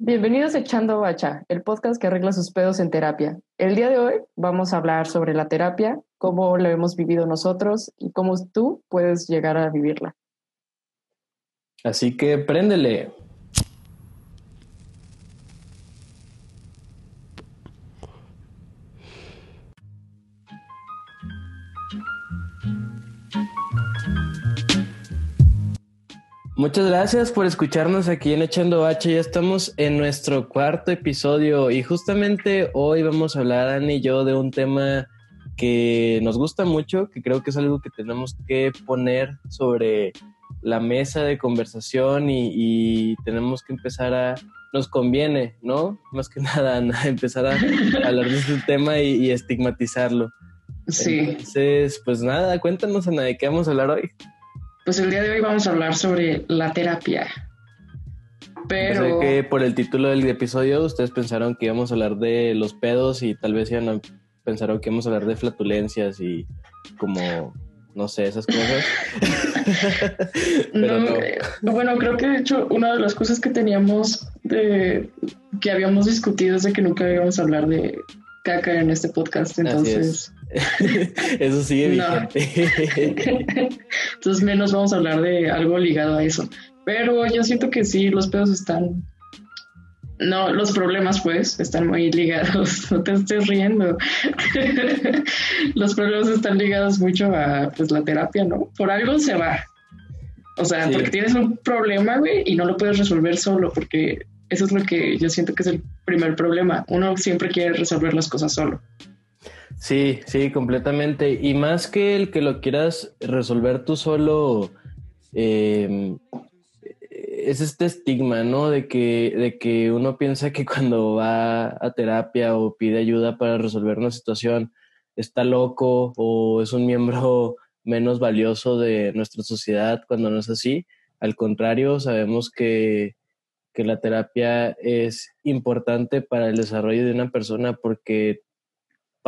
Bienvenidos a Echando Bacha, el podcast que arregla sus pedos en terapia. El día de hoy vamos a hablar sobre la terapia, cómo la hemos vivido nosotros y cómo tú puedes llegar a vivirla. Así que préndele. Muchas gracias por escucharnos aquí en Echando H. Ya estamos en nuestro cuarto episodio y justamente hoy vamos a hablar, Ani y yo, de un tema que nos gusta mucho, que creo que es algo que tenemos que poner sobre la mesa de conversación y, tenemos que empezar a, nos conviene, ¿no? Más que nada, empezar a hablar de este tema y, estigmatizarlo. Sí. Entonces, pues nada, cuéntanos, Ana, de qué vamos a hablar hoy. Pues el día de hoy vamos a hablar sobre la terapia. Pero... Sé que por el título del episodio ustedes pensaron que íbamos a hablar de los pedos y tal vez iban a pensaron que íbamos a hablar de flatulencias y como, no sé, esas cosas. Pero no, eh, Bueno, creo que de hecho una de las cosas que teníamos de que habíamos discutido es de que nunca íbamos a hablar de caca en este podcast, entonces... eso sigue vigente. entonces menos vamos a hablar de algo ligado a eso. Pero yo siento que sí, los pedos están... No, los problemas pues están muy ligados, no te estés riendo. los problemas están ligados mucho a pues la terapia, ¿no? Por algo se va. O sea, porque tienes un problema, güey, y no lo puedes resolver solo, porque eso es lo que yo siento que es el primer problema. Uno siempre quiere resolver las cosas solo. Sí, sí, completamente. Y más que el que lo quieras resolver tú solo, em, es este estigma, ¿no? De que, de que uno piensa que cuando va a terapia o pide ayuda para resolver una situación, está loco o es un miembro menos valioso de nuestra sociedad cuando no es así. Al contrario, sabemos que que la terapia es importante para el desarrollo de una persona porque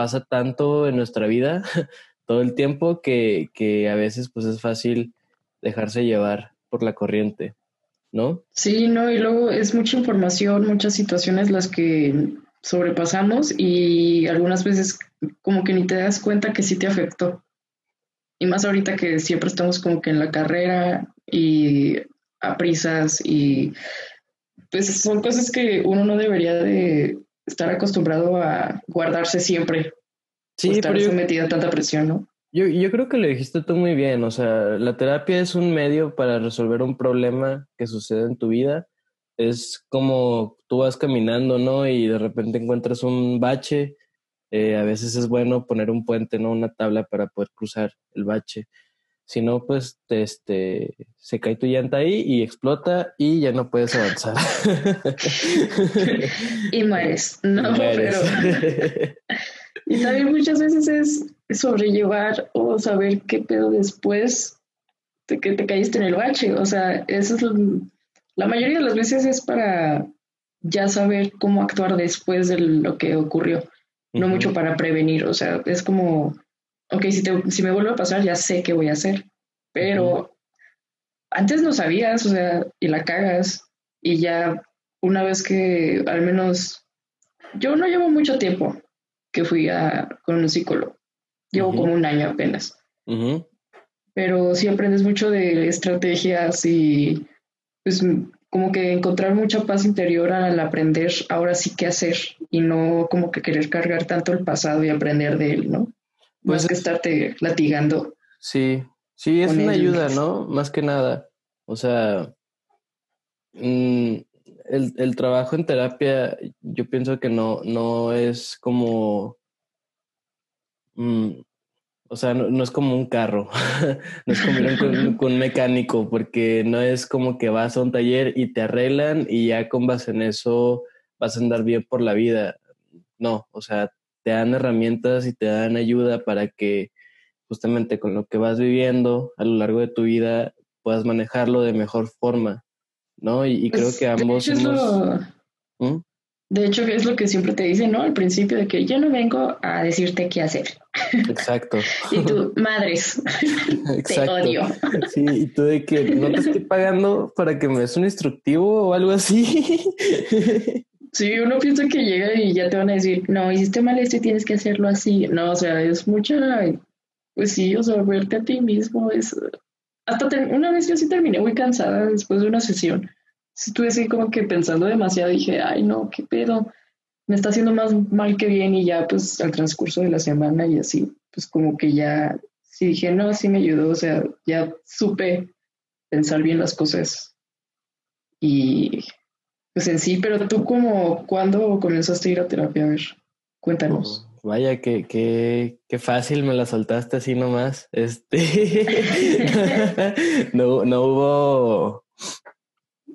pasa tanto en nuestra vida todo el tiempo que, a veces pues es fácil dejarse llevar por la corriente, ¿no? Sí, no, y luego es mucha información, muchas situaciones las que sobrepasamos y algunas veces como que ni te das cuenta que sí te afectó. Y más ahorita que siempre estamos como que en la carrera y a prisas y pues son cosas que uno no debería de estar acostumbrado a guardarse siempre. Sí, estar sometido a tanta presión, ¿no? Yo, yo creo que lo dijiste tú muy bien, o sea, la terapia es un medio para resolver un problema que sucede en tu vida. Es como tú vas caminando, ¿no? Y de repente encuentras un bache. Eh, a veces es bueno poner un puente, ¿no? Una tabla para poder cruzar el bache. Si no, pues este, se cae tu llanta ahí y explota y ya no puedes avanzar. y mueres. No, pero. y también muchas veces es sobrellevar o saber qué pedo después de que te caíste en el bache. O sea, eso es la mayoría de las veces es para ya saber cómo actuar después de lo que ocurrió, no mucho para prevenir. O sea, es como ok, si, si me vuelve a pasar, ya sé qué voy a hacer. Pero antes no sabías, o sea, y la cagas. Y ya una vez que al menos, yo no llevo mucho tiempo que fui a, con un psicólogo. Llevo como un año apenas. Pero sí aprendes mucho de estrategias y pues como que encontrar mucha paz interior al aprender ahora sí qué hacer y no como que querer cargar tanto el pasado y aprender de él, ¿no? Más pues que estarte latigando. Sí, sí, es una ayuda, ¿no? Más que nada. O sea, mm, el, trabajo en terapia, yo pienso que no, no es como. Mm, o sea, no, es como un carro, no es como ir con, con, un mecánico, porque no es como que vas a un taller y te arreglan y ya con base en eso vas a andar bien por la vida. No, o sea, te dan herramientas y te dan ayuda para que justamente con lo que vas viviendo a lo largo de tu vida puedas manejarlo de mejor forma, ¿no? Y, creo que ambos ¿Mm? De hecho, es lo que siempre te dicen, ¿no? Al principio de que yo no vengo a decirte qué hacer. Exacto. y tú, madres, te odio. Sí, y tú de que no te estoy pagando para que me des un instructivo o algo así. Sí, uno piensa que llega y ya te van a decir, no, hiciste mal esto y tienes que hacerlo así. No, o sea, es mucha, pues sí, o sea, verte a ti mismo es... Hasta una vez yo sí terminé muy cansada después de una sesión estuve así como que pensando demasiado, dije, ay no, qué pedo, me está haciendo más mal que bien y ya pues al transcurso de la semana y así, pues como que ya, sí dije, no, sí me ayudó, o sea, ya supe pensar bien las cosas y pues en sí, pero tú como, ¿cuándo comenzaste a ir a terapia? A ver, cuéntanos. Oh, vaya, qué, qué, qué fácil me la soltaste así nomás. Este no, no hubo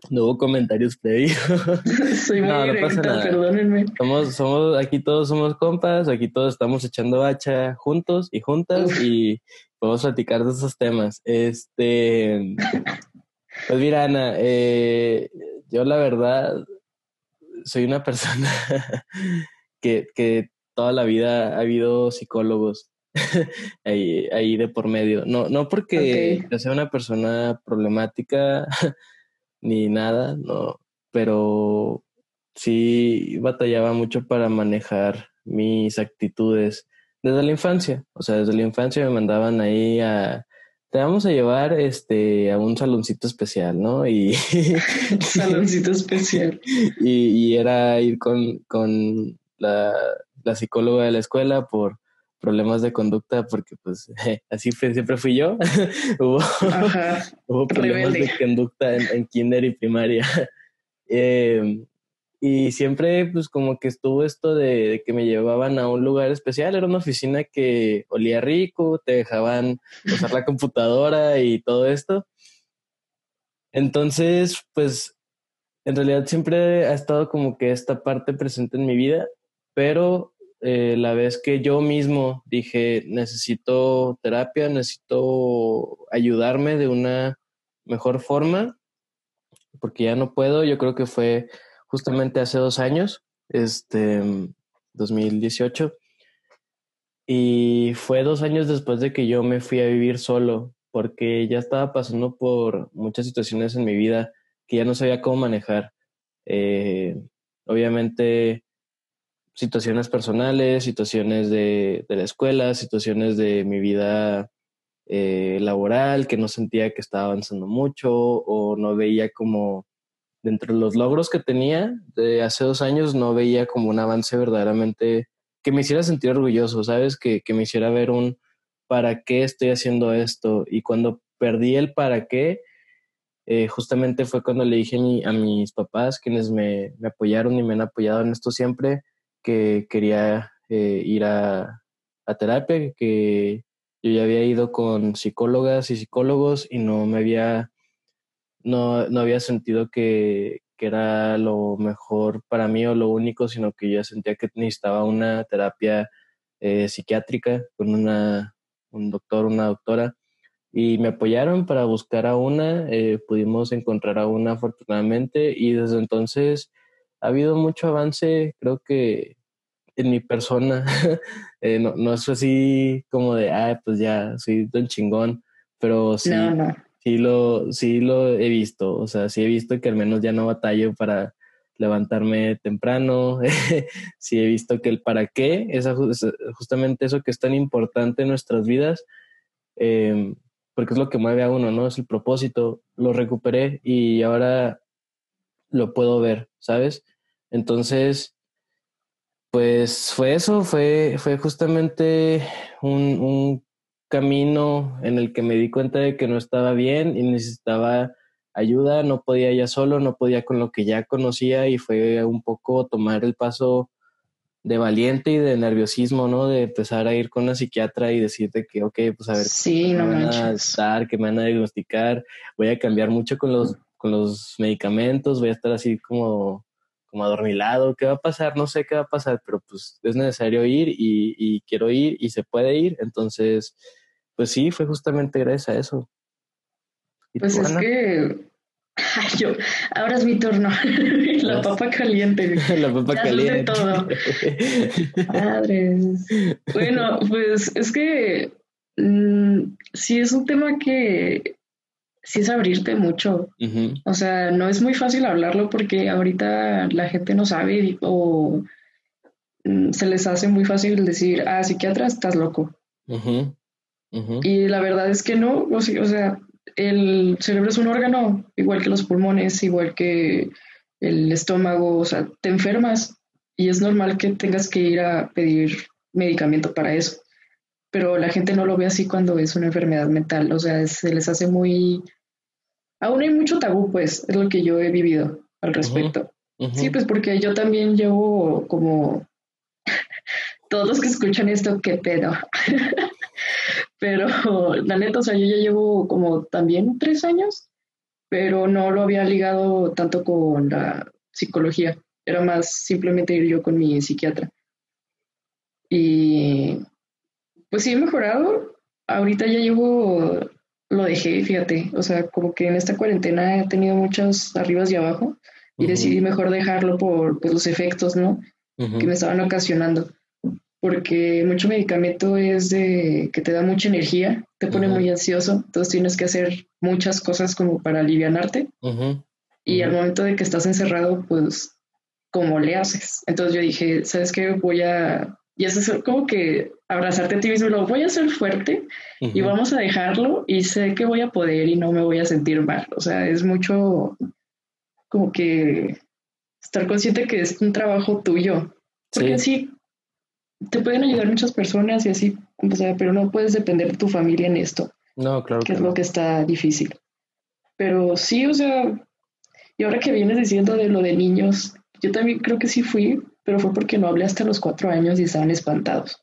no hubo comentarios previos. Soy muy no, no pasa nada. perdónenme. Somos, somos, aquí todos somos compas, aquí todos estamos echando bacha juntos y juntas y podemos platicar de esos temas. Este, pues mira, Ana, eh, yo la verdad soy una persona que, que toda la vida ha habido psicólogos ahí, ahí de por medio. No, no porque yo sea una persona problemática ni nada, no, pero sí batallaba mucho para manejar mis actitudes desde la infancia, o sea, desde la infancia me mandaban ahí a te vamos a llevar este a un saloncito especial, ¿no? Y saloncito especial. Y, y, era ir con, con la, la psicóloga de la escuela por problemas de conducta porque pues así siempre fui yo. hubo, hubo, problemas de conducta en, kinder y primaria. Em, y siempre pues como que estuvo esto de, que me llevaban a un lugar especial, era una oficina que olía rico, te dejaban usar la computadora y todo esto. Entonces, pues en realidad siempre ha estado como que esta parte presente en mi vida, pero eh, la vez que yo mismo dije, necesito terapia, necesito ayudarme de una mejor forma, porque ya no puedo, yo creo que fue justamente hace dos años, este, 2018, y fue dos años después de que yo me fui a vivir solo, porque ya estaba pasando por muchas situaciones en mi vida que ya no sabía cómo manejar. Eh, obviamente situaciones personales, situaciones de, la escuela, situaciones de mi vida eh, laboral, que no sentía que estaba avanzando mucho o no veía como dentro de los logros que tenía de hace dos años, no veía como un avance verdaderamente que me hiciera sentir orgulloso, ¿sabes? Que, me hiciera ver un para qué estoy haciendo esto. Y cuando perdí el para qué, eh, justamente fue cuando le dije a, mis papás, quienes me, me, apoyaron y me han apoyado en esto siempre, que quería eh, ir a, terapia, que yo ya había ido con psicólogas y psicólogos y no me había, no, no había sentido que, que, era lo mejor para mí o lo único, sino que yo sentía que necesitaba una terapia eh, psiquiátrica con una, un doctor, una doctora. Y me apoyaron para buscar a una, eh, pudimos encontrar a una afortunadamente y desde entonces ha habido mucho avance, creo que en mi persona, eh, no, no es así como de, ah, pues ya soy don chingón, pero sí, sí, lo, sí lo he visto, o sea, sí he visto que al menos ya no batallo para levantarme temprano, sí he visto que el para qué es justamente eso que es tan importante en nuestras vidas, em, porque es lo que mueve a uno, ¿no? Es el propósito, lo recuperé y ahora lo puedo ver, ¿sabes? Entonces, pues fue eso, fue, fue justamente un, un, camino en el que me di cuenta de que no estaba bien y necesitaba ayuda, no podía ya solo, no podía con lo que ya conocía y fue un poco tomar el paso de valiente y de nerviosismo, ¿no? De empezar a ir con una psiquiatra y decirte que, ok, pues a ver, sí, no me van a estar, que me van a diagnosticar, voy a cambiar mucho con los, con los medicamentos, voy a estar así como como adormilado, ¿qué va a pasar? No sé qué va a pasar, pero pues es necesario ir y, quiero ir y se puede ir. Entonces, pues sí, fue justamente gracias a eso. Pues es que Ay, yo, ahora es mi turno. La papa caliente. La papa caliente. todo. Madres. Bueno, pues es que mm, sí es un tema que sí es abrirte mucho. O sea, no es muy fácil hablarlo porque ahorita la gente no sabe o mm, se les hace muy fácil decir, ah, psiquiatra, estás loco. Y la verdad es que no, o sea, el cerebro es un órgano, igual que los pulmones, igual que el estómago, o sea, te enfermas y es normal que tengas que ir a pedir medicamento para eso. Pero la gente no lo ve así cuando es una enfermedad mental, o sea, se les hace muy... Aún hay mucho tabú, pues, es lo que yo he vivido al respecto. Sí, pues porque yo también llevo como... Todos los que escuchan esto, qué pedo. pero la neta, o sea, yo ya llevo como también tres años, pero no lo había ligado tanto con la psicología, era más simplemente ir yo con mi psiquiatra. Y pues sí he mejorado, ahorita ya llevo, lo dejé, fíjate, o sea, como que en esta cuarentena he tenido muchos arribas y abajo y decidí mejor dejarlo por pues, los efectos, ¿no? Que me estaban ocasionando porque mucho medicamento es de que te da mucha energía, te pone muy ansioso, entonces tienes que hacer muchas cosas como para alivianarte. Y al momento de que estás encerrado, pues, ¿cómo le haces? Entonces yo dije, ¿sabes qué? Voy a... Y eso es como que abrazarte a ti mismo, lo voy a hacer fuerte y vamos a dejarlo y sé que voy a poder y no me voy a sentir mal. O sea, es mucho como que estar consciente que es un trabajo tuyo. Porque sí te pueden ayudar muchas personas y así, o sea, pero no puedes depender de tu familia en esto. No, claro. Que, es lo que está difícil. Pero sí, o sea, y ahora que vienes diciendo de lo de niños, yo también creo que sí fui, pero fue porque no hablé hasta los cuatro años y estaban espantados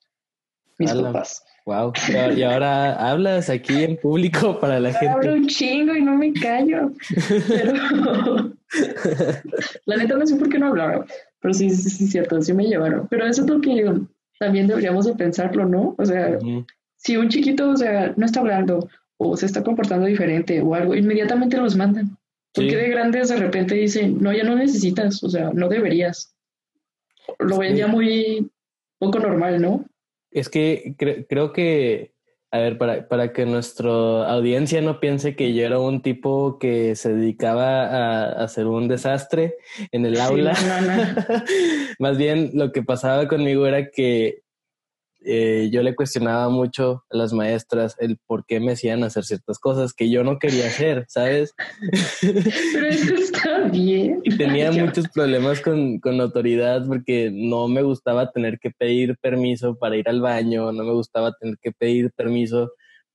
mis papás. Wow, y ahora hablas aquí en público para la gente. Hablo un chingo y no me callo. Pero la neta no sé por qué no hablaba, pero sí, sí, sí, cierto, sí me llevaron. Pero eso es lo que también deberíamos de pensarlo, ¿no? O sea, si un chiquito, o sea, no está hablando o se está comportando diferente o algo, inmediatamente los mandan. Porque de grandes de repente dicen, no, ya no necesitas, o sea, no deberías. Lo ven ya muy poco normal, ¿no? Es que creo que a ver, para, para que nuestra audiencia no piense que yo era un tipo que se dedicaba a, hacer un desastre en el aula. Más bien lo que pasaba conmigo era que eh, yo le cuestionaba mucho a las maestras el por qué me hacían hacer ciertas cosas que yo no quería hacer, ¿sabes? Pero eso está bien. Y tenía muchos problemas con, con autoridad porque no me gustaba tener que pedir permiso para ir al baño, no me gustaba tener que pedir permiso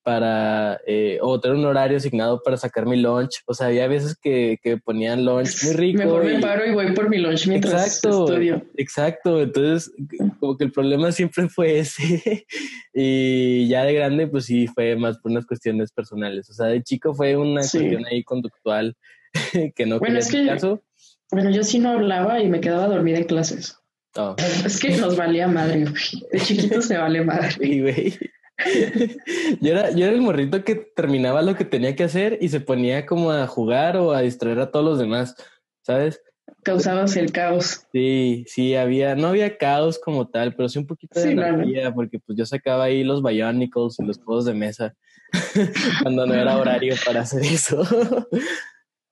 para, eh, o tener un horario asignado para sacar mi lunch. O sea, había veces que, que ponían lunch muy rico. Mejor me paro y voy por mi lunch mientras exacto, estudio. Exacto, entonces como que el problema siempre fue ese. y ya de grande, pues sí, fue más por unas cuestiones personales. O sea, de chico fue una cuestión ahí conductual que no bueno, es que, caso. Bueno, yo sí no hablaba y me quedaba dormida en clases. Oh. Es que nos valía madre, De chiquito se vale madre. Sí, güey. Yo, era, yo era el morrito que terminaba lo que tenía que hacer y se ponía como a jugar o a distraer a todos los demás, ¿sabes? Causabas el caos. Sí, sí, había, no había caos como tal, pero sí un poquito de energía, porque pues yo sacaba ahí los Bionicles y los juegos de mesa cuando no era horario para hacer eso.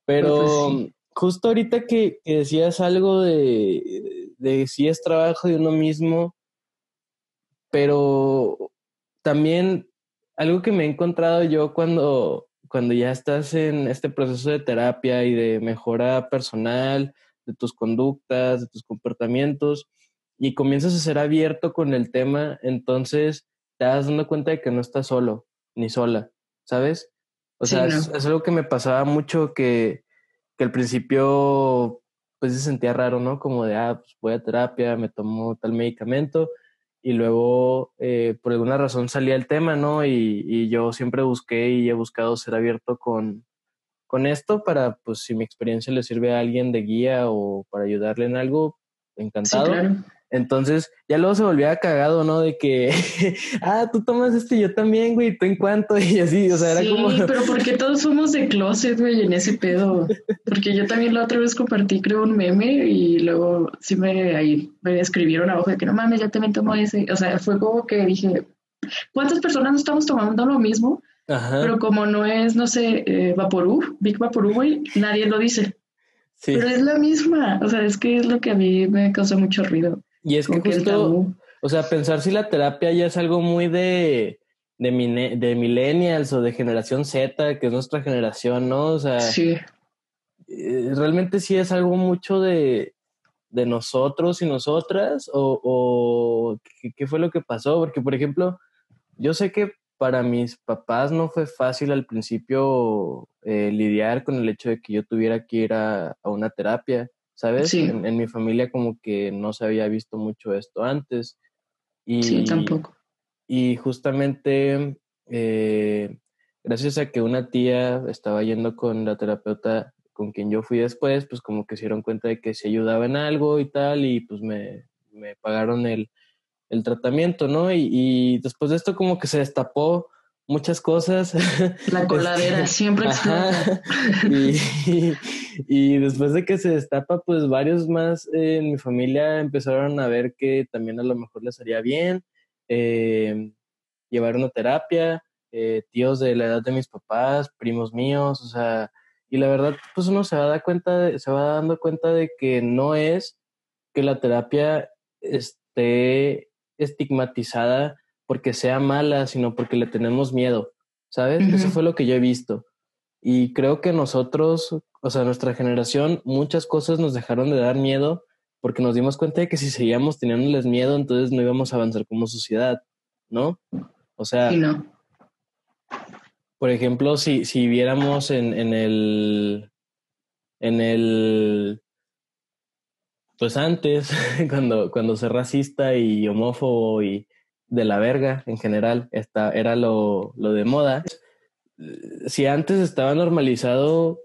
pero pues justo ahorita que, que, decías algo de, de si es trabajo de uno mismo, pero también algo que me he encontrado yo cuando, cuando ya estás en este proceso de terapia y de mejora personal, de tus conductas, de tus comportamientos, y comienzas a ser abierto con el tema, entonces te das dando cuenta de que no estás solo ni sola, ¿sabes? O sea, es, algo que me pasaba mucho que, que al principio pues se sentía raro, ¿no? Como de, ah, pues voy a terapia, me tomo tal medicamento, y luego eh, por alguna razón salía el tema, ¿no? Y, yo siempre busqué y he buscado ser abierto con, con esto para, pues, si mi experiencia le sirve a alguien de guía o para ayudarle en algo, encantado. Entonces, ya luego se volvía cagado, ¿no? De que, ah, tú tomas este, yo también, güey, tú en cuánto, y así, o sea, era como. Sí, pero porque todos somos de closet, güey, en ese pedo. Porque yo también la otra vez compartí, creo, un meme y luego sí me, ahí, me escribieron abajo de que no mames, ya también tomo ese. O sea, fue como que dije, ¿cuántas personas no estamos tomando lo mismo? Ajá. Pero como no es, no sé, eh, Vaporú, Big Vaporú, güey, nadie lo dice. Sí. Pero es la misma, o sea, es que es lo que a mí me causa mucho ruido. Y es que justo, o sea, pensar si la terapia ya es algo muy de, de, de millennials o de generación Z, que es nuestra generación, ¿no? O sea, sí. Eh, realmente sí es algo mucho de, de nosotros y nosotras, o, o ¿qué, ¿qué, fue lo que pasó? Porque, por ejemplo, yo sé que para mis papás no fue fácil al principio eh, lidiar con el hecho de que yo tuviera que ir a, una terapia, ¿sabes? Sí. En, mi familia como que no se había visto mucho esto antes. Y, sí, tampoco. Y justamente eh, gracias a que una tía estaba yendo con la terapeuta con quien yo fui después, pues como que se dieron cuenta de que se ayudaba en algo y tal, y pues me, me pagaron el, el tratamiento, ¿no? Y, después de esto como que se destapó muchas cosas. La coladera siempre explota. Y, y, después de que se destapa, pues varios más en mi familia empezaron a ver que también a lo mejor les haría bien eh, llevar una terapia, eh, tíos de la edad de mis papás, primos míos, o sea, y la verdad, pues uno se va a dar cuenta, se va dando cuenta de que no es que la terapia esté estigmatizada porque sea mala, sino porque le tenemos miedo, ¿sabes? Eso fue lo que yo he visto. Y creo que nosotros, o sea, nuestra generación, muchas cosas nos dejaron de dar miedo porque nos dimos cuenta de que si seguíamos teniéndoles miedo, entonces no íbamos a avanzar como sociedad, ¿no? O sea, no. por ejemplo, si, si viéramos en, en el en el pues antes, cuando, cuando ser racista y homófobo y de la verga en general, esta, era lo, lo de moda. Si antes estaba normalizado,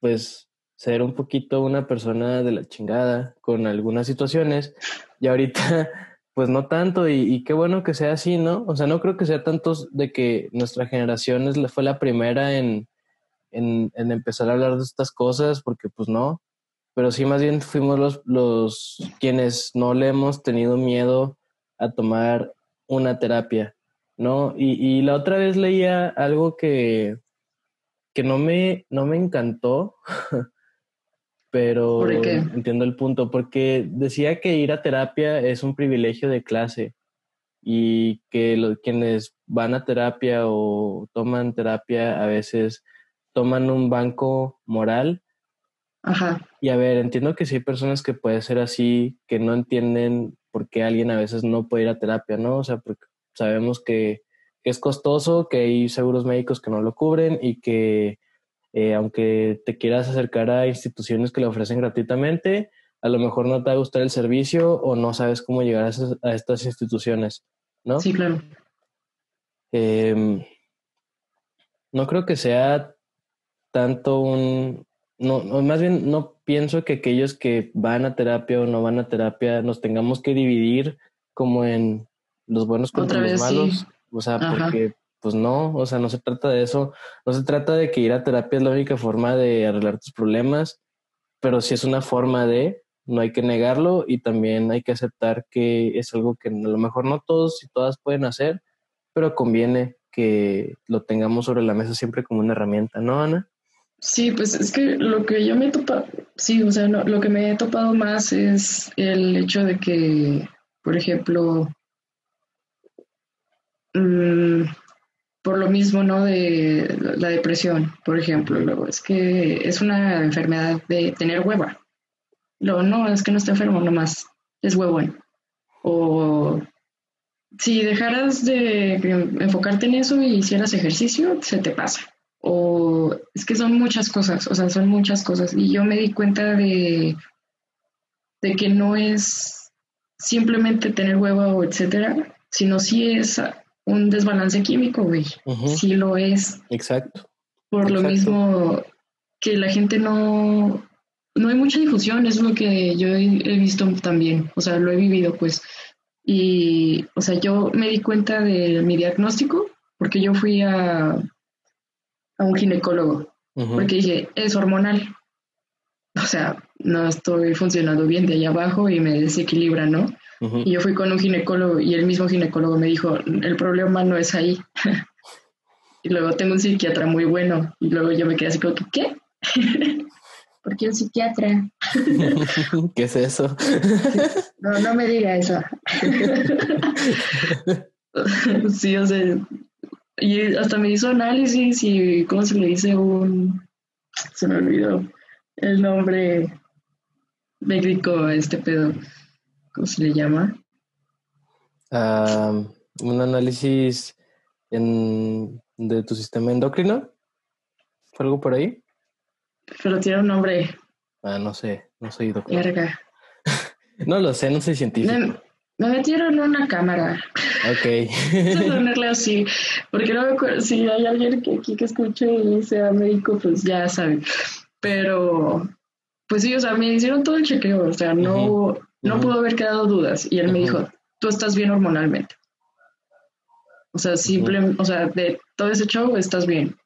pues ser un poquito una persona de la chingada con algunas situaciones, y ahorita, pues no tanto, y, qué bueno que sea así, ¿no? O sea, no creo que sea tanto de que nuestra generación es, fue la primera en, en, en empezar a hablar de estas cosas, porque pues no, pero sí más bien fuimos los, los quienes no le hemos tenido miedo a tomar una terapia, ¿no? Y, y la otra vez leía algo que, que no, me, no me encantó, pero entiendo el punto, porque decía que ir a terapia es un privilegio de clase y que los, quienes van a terapia o toman terapia a veces toman un banco moral Ajá. Y a ver, entiendo que sí hay personas que puede ser así, que no entienden por qué alguien a veces no puede ir a terapia, ¿no? O sea, porque sabemos que, es costoso, que hay seguros médicos que no lo cubren y que eh, aunque te quieras acercar a instituciones que le ofrecen gratuitamente, a lo mejor no te va a gustar el servicio o no sabes cómo llegar a, estas instituciones, ¿no? Sí, claro. Em, no creo que sea tanto un, no, más bien no pienso que aquellos que van a terapia o no van a terapia nos tengamos que dividir como en los buenos contra los malos. O sea, porque pues no, o sea, no se trata de eso. No se trata de que ir a terapia es la única forma de arreglar tus problemas, pero sí es una forma de, no hay que negarlo y también hay que aceptar que es algo que a lo mejor no todos y todas pueden hacer, pero conviene que lo tengamos sobre la mesa siempre como una herramienta, ¿no, Ana? Sí, pues es que lo que yo me he topado, sí, o sea, lo que me he topado más es el hecho de que, por ejemplo, mm, por lo mismo, ¿no? De la depresión, por ejemplo, luego es que es una enfermedad de tener hueva. Luego, no, es que no está enfermo, nomás es huevón. O si dejaras de enfocarte en eso y hicieras ejercicio, se te pasa o es que son muchas cosas, o sea, son muchas cosas. Y yo me di cuenta de, de que no es simplemente tener hueva o etcétera, sino sí es un desbalance químico, güey. Sí lo es. Exacto. Por lo mismo que la gente no, no hay mucha difusión, es lo que yo he, visto también, o sea, lo he vivido pues. Y, o sea, yo me di cuenta de mi diagnóstico porque yo fui a, a un ginecólogo, porque dije, es hormonal. O sea, no estoy funcionando bien de allá abajo y me desequilibra, ¿no? Y yo fui con un ginecólogo y el mismo ginecólogo me dijo, el problema no es ahí. y luego tengo un psiquiatra muy bueno y luego yo me quedé así como, ¿qué? ¿Por qué un psiquiatra? ¿Qué es eso? no, no me diga eso. sí, o sea, y hasta me hizo análisis y cómo se le dice un, se me olvidó el nombre médico este pedo. ¿Cómo se le llama? un análisis de tu sistema endocrino. ¿Fue algo por ahí? Pero tiene un nombre. Ah, no sé, no soy doctor. no lo sé, no soy científico. Me, metieron en una cámara. Ok. ponerle así, porque no si hay alguien que aquí que escuche y sea médico, pues ya sabe. Pero, pues sí, o sea, me hicieron todo el chequeo, o sea, no, no pudo haber quedado dudas. Y él me dijo, tú estás bien hormonalmente. O sea, simplemente, o sea, de todo ese show estás bien.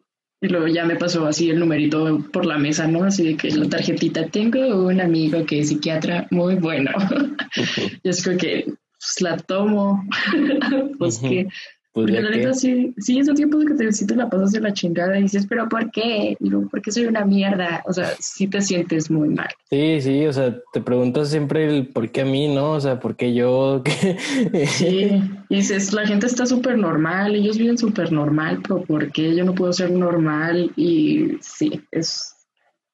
Y luego ya me pasó así el numerito por la mesa, ¿no? Así de que la tarjetita, tengo un amigo que es psiquiatra muy bueno. y es que pues, la tomo, pues que pues Porque la neta sí, sí, ese tiempo de que te, sí te la pasas de la chingada y dices, pero ¿por qué? Digo, porque soy una mierda. O sea, sí te sientes muy mal. Sí, sí, o sea, te preguntas siempre el por qué a mí, ¿no? O sea, ¿por qué yo? sí, y dices, la gente está súper normal, ellos viven súper normal, pero ¿por qué yo no puedo ser normal? Y sí, es...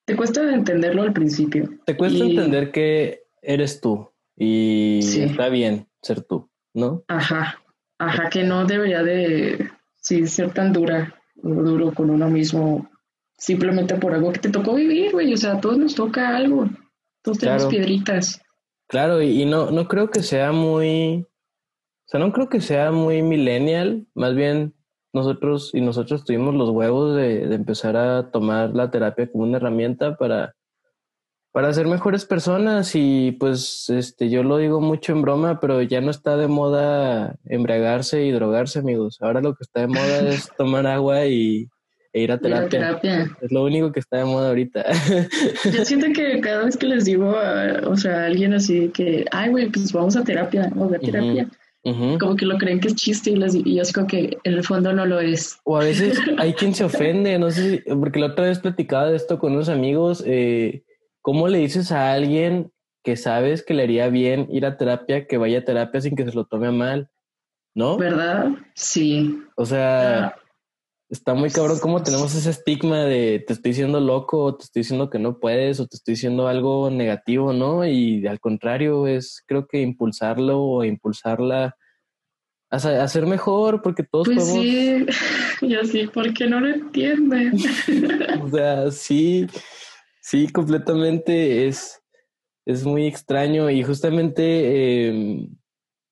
Te cuesta entenderlo al principio. Te cuesta entender que eres tú y está bien ser tú, ¿no? Ajá. Ajá, que no debería de ser tan dura o duro con uno mismo simplemente por algo que te tocó vivir, güey. O sea, a todos nos toca algo. Todos tenemos piedritas. Claro, y, no, no creo que sea muy. O sea, no creo que sea muy millennial. Más bien, nosotros y nosotros tuvimos los huevos de, de empezar a tomar la terapia como una herramienta para para ser mejores personas y pues este yo lo digo mucho en broma, pero ya no está de moda embriagarse y drogarse, amigos. Ahora lo que está de moda es tomar agua y e ir a terapia. Es lo único que está de moda ahorita. Yo siento que cada vez que les digo, o sea, a alguien así que, ay, güey, pues vamos a terapia, o a terapia. Como que lo creen que es chiste y, les, y es como que en el fondo no lo es. O a veces hay quien se ofende, no sé, porque la otra vez platicaba de esto con unos amigos, eh, ¿Cómo le dices a alguien que sabes que le haría bien ir a terapia, que vaya a terapia sin que se lo tome mal? ¿No? ¿Verdad? Sí. O sea, está muy cabrón cómo tenemos ese estigma de te estoy diciendo loco, o te estoy diciendo que no puedes, o te estoy diciendo algo negativo, ¿no? Y al contrario, es creo que impulsarlo o impulsarla a, ser mejor, porque todos pues sí, yo sí, porque no lo entienden. o sea, sí. Sí, completamente es, es muy extraño y justamente, em,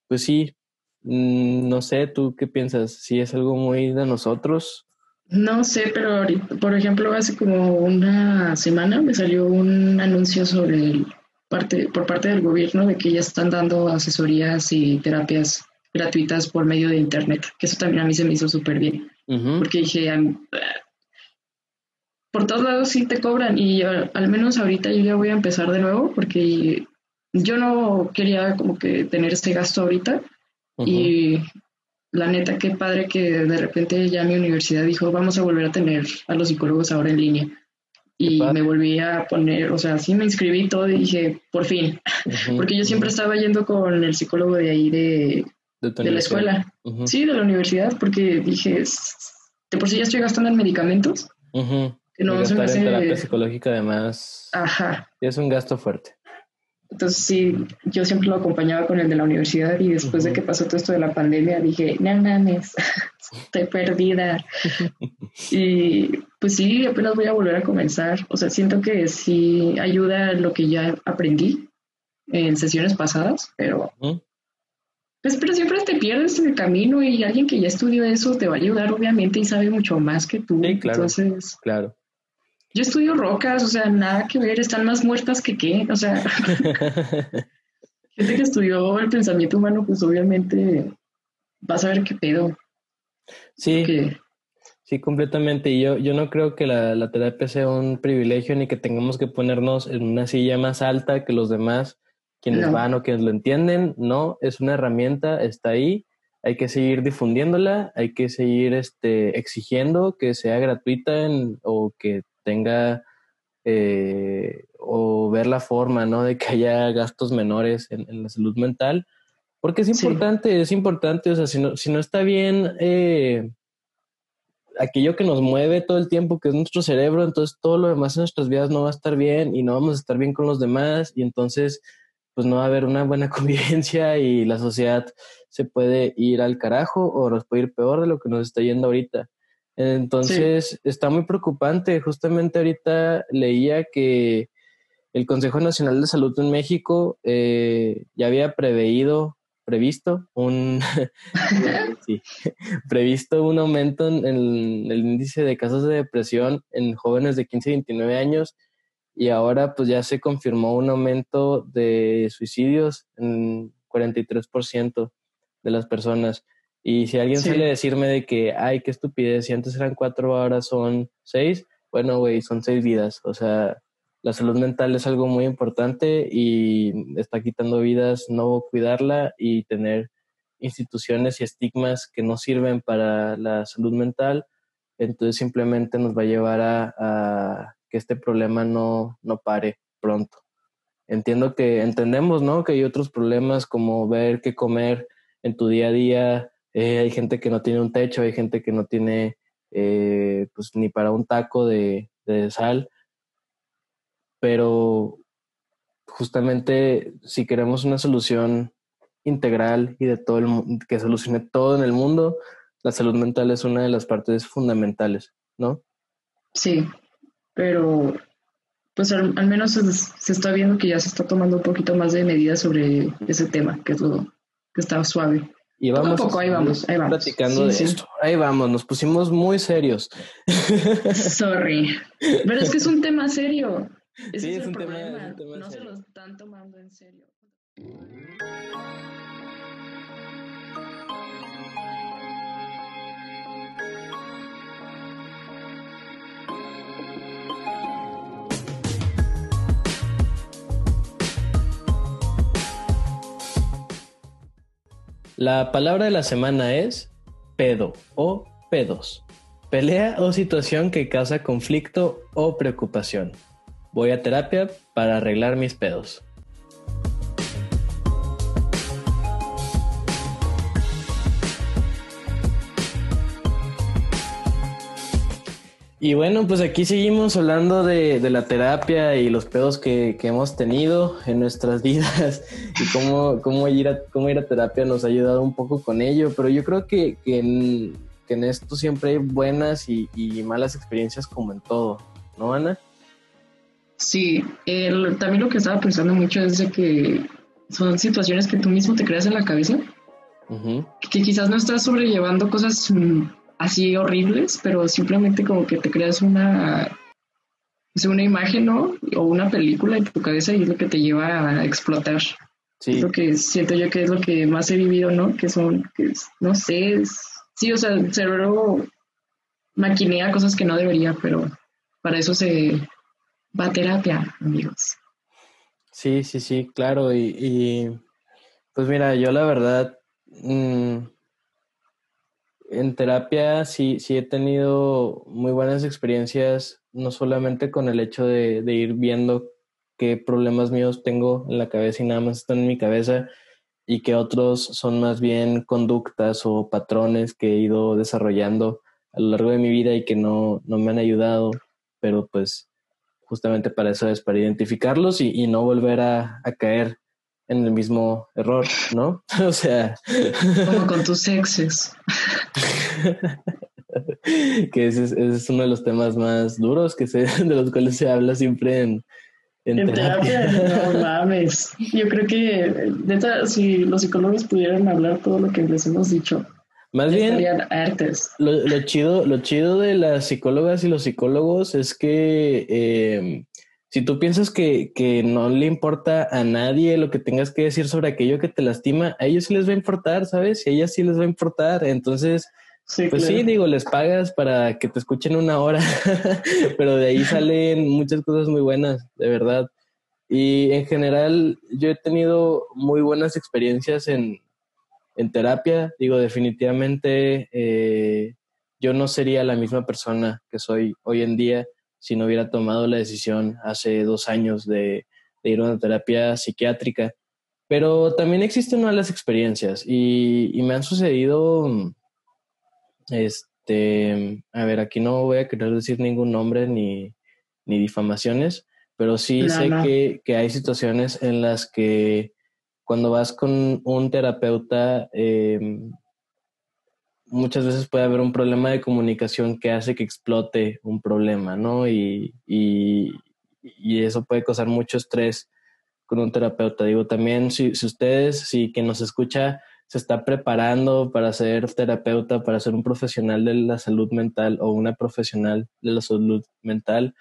pues sí, mm, no sé, ¿tú qué piensas? ¿Si es algo muy de nosotros? No sé, pero por ejemplo, hace como una semana me salió un anuncio sobre parte, por parte del gobierno de que ya están dando asesorías y terapias gratuitas por medio de Internet, que eso también a mí se me hizo súper bien, porque dije, por todos lados sí te cobran y al menos ahorita yo ya voy a empezar de nuevo porque yo no quería como que tener este gasto ahorita. Y la neta qué padre que de repente ya mi universidad dijo vamos a volver a tener a los psicólogos ahora en línea y me volví a poner, o sea, sí me inscribí todo y dije, por fin, porque yo siempre estaba yendo con el psicólogo de ahí de, de, la escuela, sí, de la universidad, porque dije, de por sí ya estoy gastando en medicamentos, que no en terapia psicológica además Ajá. es un gasto fuerte. Entonces sí, yo siempre lo acompañaba con el de la universidad y después de que pasó todo esto de la pandemia dije, no mames, estoy perdida. y pues sí, apenas voy a volver a comenzar. O sea, siento que sí ayuda lo que ya aprendí en sesiones pasadas, pero pues pero siempre te pierdes en el camino y alguien que ya estudió eso te va a ayudar obviamente y sabe mucho más que tú. Sí, claro. Entonces, claro. Yo estudio rocas, o sea, nada que ver, están más muertas que qué, o sea, gente que estudió el pensamiento humano, pues obviamente vas a ver qué pedo. Sí, sí, completamente. Y yo, yo no creo que la, la, terapia sea un privilegio ni que tengamos que ponernos en una silla más alta que los demás, quienes van o quienes lo entienden. No, es una herramienta, está ahí. Hay que seguir difundiéndola, hay que seguir este, exigiendo que sea gratuita o que tenga eh, o ver la forma, ¿no? De que haya gastos menores en, la salud mental, porque es importante, es importante, o sea, si no, si no está bien eh, aquello que nos mueve todo el tiempo, que es nuestro cerebro, entonces todo lo demás en nuestras vidas no va a estar bien y no vamos a estar bien con los demás y entonces pues no va a haber una buena convivencia y la sociedad se puede ir al carajo o nos puede ir peor de lo que nos está yendo ahorita. Entonces, está muy preocupante. Justamente ahorita leía que el Consejo Nacional de Salud en México eh, ya había preveído, previsto un, previsto un aumento en el, índice de casos de depresión en jóvenes de 15 y 29 años y ahora pues ya se confirmó un aumento de suicidios en 43% de las personas. Y si alguien suele decirme de que, ay, qué estupidez, si antes eran cuatro, ahora son seis, bueno, güey, son seis vidas. O sea, la salud mental es algo muy importante y está quitando vidas no cuidarla y tener instituciones y estigmas que no sirven para la salud mental. Entonces simplemente nos va a llevar a, a que este problema no, no pare pronto. Entiendo que entendemos, ¿no? Que hay otros problemas como ver qué comer en tu día a día, eh, hay gente que no tiene un techo, hay gente que no tiene eh, pues ni para un taco de, sal. Pero justamente si queremos una solución integral y de todo el que solucione todo en el mundo, la salud mental es una de las partes fundamentales, ¿no? Sí, pero pues al, menos se, se, está viendo que ya se está tomando un poquito más de medidas sobre ese tema, que es lo que está suave. Y vamos, poco, ahí vamos, ahí vamos. platicando de esto. Ahí vamos, nos pusimos muy serios. Sorry. Pero es que es un tema serio. sí, es, un Tema, es un tema no se lo están tomando en serio. La palabra de la semana es pedo o pedos. Pelea o situación que causa conflicto o preocupación. Voy a terapia para arreglar mis pedos. Y bueno, pues aquí seguimos hablando de, la terapia y los pedos que, hemos tenido en nuestras vidas y cómo, cómo, ir a, cómo ir a terapia nos ha ayudado un poco con ello. Pero yo creo que, en, esto siempre hay buenas y, malas experiencias como en todo, ¿no, Ana? Sí, también lo que estaba pensando mucho es de que son situaciones que tú mismo te creas en la cabeza, que quizás no estás sobrellevando cosas mm, así horribles, pero simplemente como que te creas una, una imagen, ¿no? O una película en tu cabeza y es lo que te lleva a explotar. Sí. lo que siento yo que es lo que más he vivido, ¿no? Que son, que no sé, sí, o sea, el cerebro maquinea cosas que no debería, pero para eso se va a terapia, amigos. Sí, sí, sí, claro. Y, pues mira, yo la verdad, mm, en terapia sí, sí he tenido muy buenas experiencias, no solamente con el hecho de, ir viendo qué problemas míos tengo en la cabeza y nada más están en mi cabeza y que otros son más bien conductas o patrones que he ido desarrollando a lo largo de mi vida y que no, me han ayudado, pero pues justamente para eso es, para identificarlos y, no volver a caer en el mismo error, ¿no? o sea... Como con tus exes. que ese es, uno de los temas más duros que se, de los cuales se habla siempre en, en, terapia. No mames. Yo creo que si los psicólogos pudieran hablar todo lo que les hemos dicho. Más bien, Lo, chido, lo chido de las psicólogas y los psicólogos es que em, si tú piensas que, que, no le importa a nadie lo que tengas que decir sobre aquello que te lastima, a ellos sí les va a importar, ¿sabes? Y a ellas sí les va a importar. Entonces, pues sí, digo, les pagas para que te escuchen una hora, pero de ahí salen muchas cosas muy buenas, de verdad. Y en general, yo he tenido muy buenas experiencias en, en terapia. Digo, definitivamente eh, yo no sería la misma persona que soy hoy en día si no hubiera tomado la decisión hace dos años de, ir a una terapia psiquiátrica. Pero también existen malas experiencias y, y, me han sucedido, este, a ver, aquí no voy a querer decir ningún nombre ni, ni difamaciones, pero sí sé Que, que hay situaciones en las que cuando vas con un terapeuta, eh, muchas veces puede haber un problema de comunicación que hace que explote un problema, ¿no? Y, y, eso puede causar mucho estrés con un terapeuta. Digo, también si, si ustedes, si quien nos escucha se está preparando para ser terapeuta, para ser un profesional de la salud mental o una profesional de la salud mental,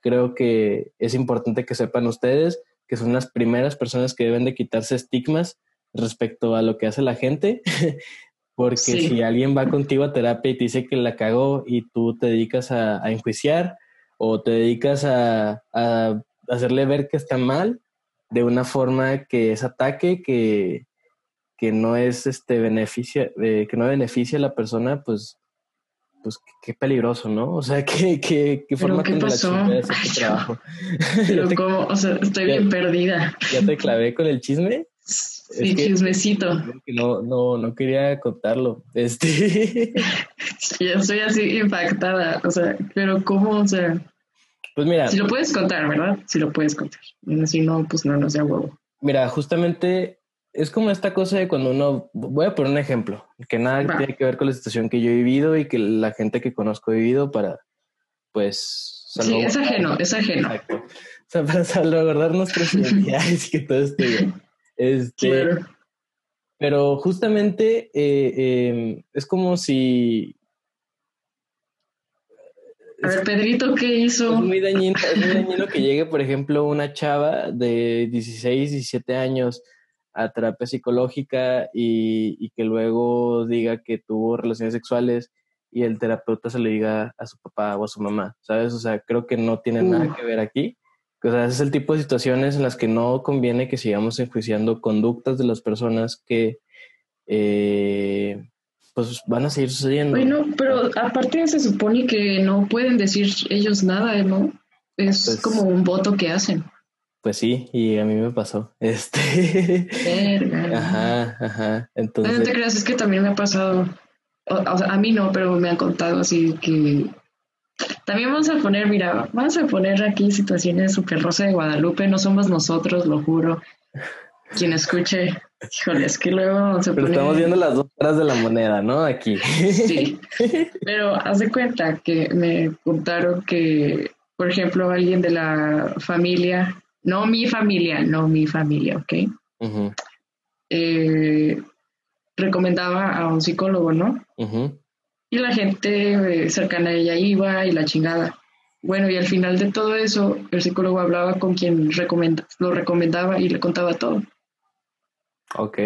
creo que es importante que sepan ustedes que son las primeras personas que deben de quitarse estigmas respecto a lo que hace la gente, porque si alguien va contigo a terapia y te dice que la cagó y tú te dedicas a, enjuiciar o te dedicas a, hacerle ver que está mal de una forma que es ataque, que, que no es este beneficia, eh, que no beneficia a la persona, pues pues qué, peligroso, ¿no? O sea, qué, qué, qué forma ¿Qué pasó? Este trabajo. Pero cómo, o sea, estoy bien perdida. ¿Ya te clavé con el chisme? Sí, chismecito. No, no, no quería contarlo. Este. Yo estoy así impactada. O sea, pero cómo, o sea. Pues mira. Si lo puedes contar, ¿verdad? Si lo puedes contar. Si no, pues no, no sea huevo. Mira, justamente es como esta cosa de cuando uno, voy a poner un ejemplo, que nada tiene que ver con la situación que yo he vivido y que la gente que conozco ha vivido para, pues... Sí, es ajeno, es ajeno. Exacto. O sea, para salvaguardar nuestras identidades y que todo esté bien. Este, Pero justamente eh, em, es como si... A ver, Pedrito, ¿qué hizo? Es muy dañino, es muy dañino que llegue, por ejemplo, una chava de 16, 17 años a terapia psicológica y, que luego diga que tuvo relaciones sexuales y el terapeuta se le diga a su papá o a su mamá, ¿sabes? O sea, creo que no tiene nada que ver aquí. O sea, ese es el tipo de situaciones en las que no conviene que sigamos enjuiciando conductas de las personas que eh, pues van a seguir sucediendo. Bueno, pero aparte se supone que no pueden decir ellos nada, ¿no? Es pues como un voto que hacen. Pues sí, y a mí me pasó. Este. Ajá, ajá. Entonces. No te creas, es que también me ha pasado. O, sea, a mí no, pero me han contado así que. También vamos a poner, mira, vamos a poner aquí situaciones super rosa de Guadalupe. No somos nosotros, lo juro. Quien escuche, híjole, es que luego se Pero estamos viendo las dos caras de la moneda, ¿no? Aquí. Sí. Pero haz de cuenta que me contaron que, por ejemplo, alguien de la familia no mi familia, no mi familia, ¿ok? Eh, recomendaba a un psicólogo, ¿no? Y la gente eh, cercana a ella iba y la chingada. Bueno, y al final de todo eso, el psicólogo hablaba con quien lo recomendaba y le contaba todo. Ok.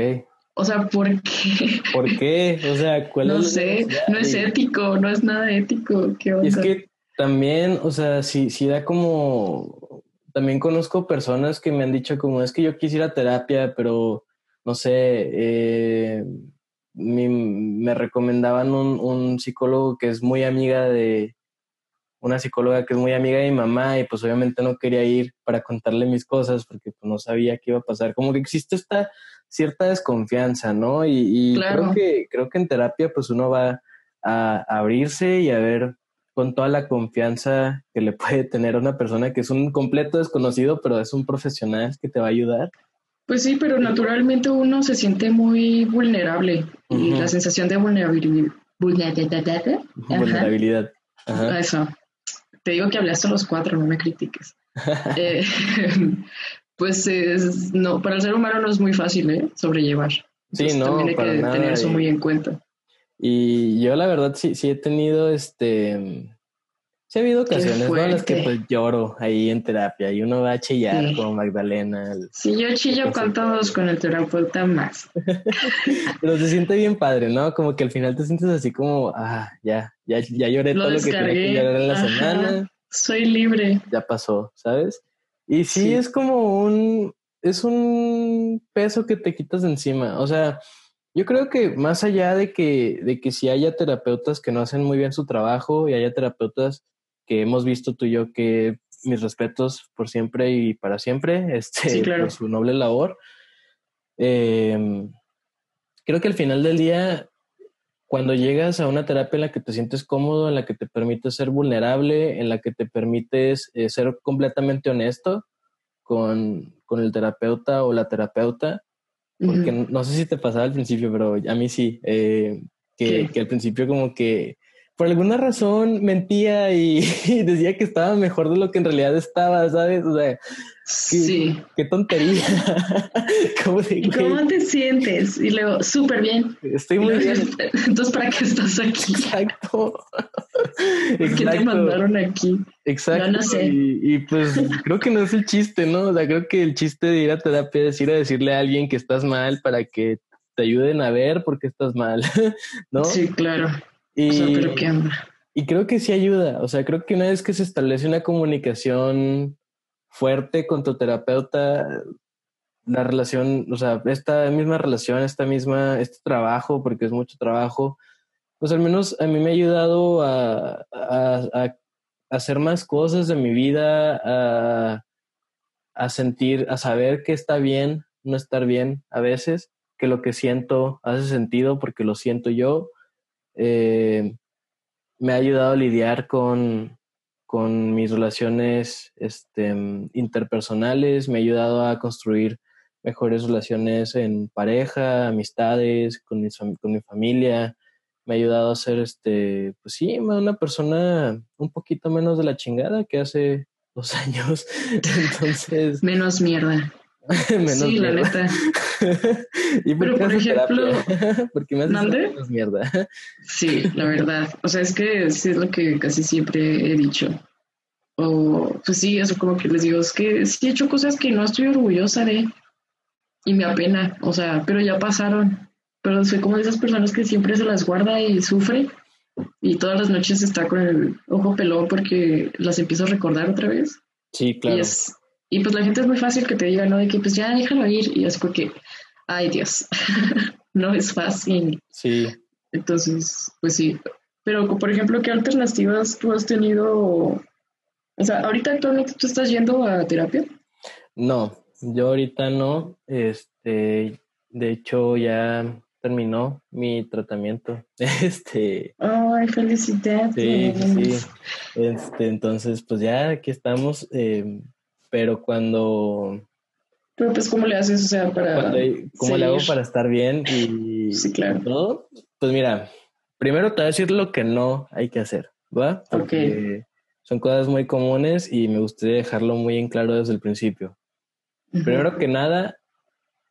O sea, ¿por qué? ¿Por qué? O sea, ¿cuál no sé, no es ético, no es nada ético. ¿Qué onda? Es que también, o sea, si, si da como también conozco personas que me han dicho como es que yo quisiera terapia, pero no sé, eh, me recomendaban un, psicólogo que es muy amiga de, una psicóloga que es muy amiga de mi mamá y pues obviamente no quería ir para contarle mis cosas porque pues, no sabía qué iba a pasar. Como que existe esta cierta desconfianza, ¿no? Y, creo, que, creo que en terapia pues uno va a abrirse y a ver con toda la confianza que le puede tener a una persona que es un completo desconocido, pero es un profesional que te va a ayudar. Pues sí, pero naturalmente uno se siente muy vulnerable y la sensación de vulnerabilidad. Vulnerabilidad. Eso. Te digo que hablaste a los cuatro, no me critiques. Eh, pues es, no, para el ser humano no es muy fácil ¿eh? sobrellevar. Sí, no. También hay que tener eso muy en cuenta. Y yo la verdad sí, sí he tenido este... Sí ha habido ocasiones en las que pues lloro ahí en terapia y uno va a chillar como Magdalena. Sí, yo chillo con todos, con el terapeuta más. Pero se siente bien padre, ¿no? Como que al final te sientes así como, ah, ya, ya, ya lloré todo lo que tenía que llorar en la semana. Soy libre. Ya pasó, ¿sabes? Y sí, es como un, es un peso que te quitas de encima. O sea, yo creo que más allá de que, de que si haya terapeutas que no hacen muy bien su trabajo y haya terapeutas que hemos visto tú y yo que mis respetos por siempre y para siempre, este, por su noble labor. Em, creo que al final del día, cuando llegas a una terapia en la que te sientes cómodo, en la que te permite ser vulnerable, en la que te permites eh, ser completamente honesto con, con, el terapeuta o la terapeuta, porque no sé si te pasaba al principio, pero a mí sí. Eh, que, que, al principio como que por alguna razón mentía y, decía que estaba mejor de lo que en realidad estaba, ¿sabes? O sea, sí. Qué tontería. ¿Cómo, ¿Cómo te sientes? Y luego, súper bien. Estoy muy bien. Entonces, ¿para qué estás aquí? Exacto. ¿Por qué te mandaron aquí? Exacto. No, sé. Y, pues creo que no es el chiste, ¿no? O sea, creo que el chiste de ir a terapia es ir a decirle a alguien que estás mal para que te ayuden a ver por qué estás mal, ¿no? Sí, claro. Y, y creo que sí ayuda. O sea, creo que una vez que se establece una comunicación fuerte con tu terapeuta, la relación, o sea, esta misma relación, esta misma, este trabajo, porque es mucho trabajo, pues al menos a mí me ha ayudado a, a, hacer más cosas de mi vida, a, a sentir, a saber que está bien no estar bien a veces, que lo que siento hace sentido porque lo siento yo eh, me ha ayudado a lidiar con, con mis relaciones este, interpersonales, me ha ayudado a construir mejores relaciones en pareja, amistades, con mi, con mi familia, me ha ayudado a ser, este, pues sí, una persona un poquito menos de la chingada que hace dos años. Entonces. Menos mierda. sí, la neta. ¿Y por Pero por ejemplo, porque me haces mierda. sí, la verdad. O sea, es que es lo que casi siempre he dicho. O, pues sí, eso como que les digo, es que sí he hecho cosas que no estoy orgullosa de y me apena, o sea, pero ya pasaron. Pero soy como de esas personas que siempre se las guarda y sufre y todas las noches está con el ojo pelón porque las empiezo a recordar otra vez. Sí, claro. Y es, y pues la gente es muy fácil que te diga, ¿no? De que pues ya déjalo ir. Y es porque, ay Dios, no es fácil. Sí. Entonces, pues sí. Pero, por ejemplo, ¿qué alternativas tú has tenido? O sea, ahorita actualmente tú estás yendo a terapia? No, yo ahorita no. Este, de hecho, ya terminó mi tratamiento. Este. Ay, felicidades. Sí, sí. Este, entonces, pues ya aquí estamos. Eh, pero cuando... Pero pues, ¿cómo le haces? O sea, para... ¿Cómo le hago para estar bien? Y, sí, claro. Todo? Pues mira, primero te voy a decir lo que no hay que hacer, ¿va? Porque son cosas muy comunes y me gustaría dejarlo muy en claro desde el principio. Primero que nada,